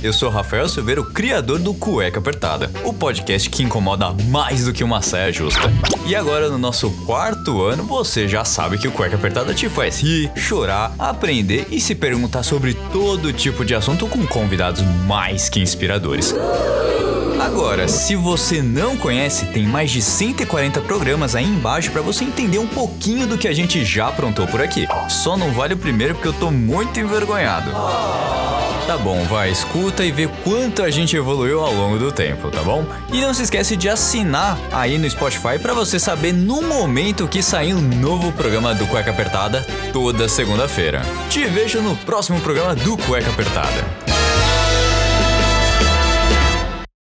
Eu sou Rafael Silveira, o criador do Cueca Apertada, o podcast que incomoda mais do que uma saia justa. E agora, no nosso quarto ano, você já sabe que o Cueca Apertada te faz rir, chorar, aprender e se perguntar sobre todo tipo de assunto com convidados mais que inspiradores. Agora, se você não conhece, tem mais de 140 programas aí embaixo para você entender um pouquinho do que a gente já aprontou por aqui. Só não vale o primeiro porque eu tô muito envergonhado. Tá bom, vai, escuta e vê quanto a gente evoluiu ao longo do tempo, tá bom? E não se esquece de assinar aí no Spotify para você saber no momento que sair um novo programa do Cueca Apertada toda segunda-feira. Te vejo no próximo programa do Cueca Apertada.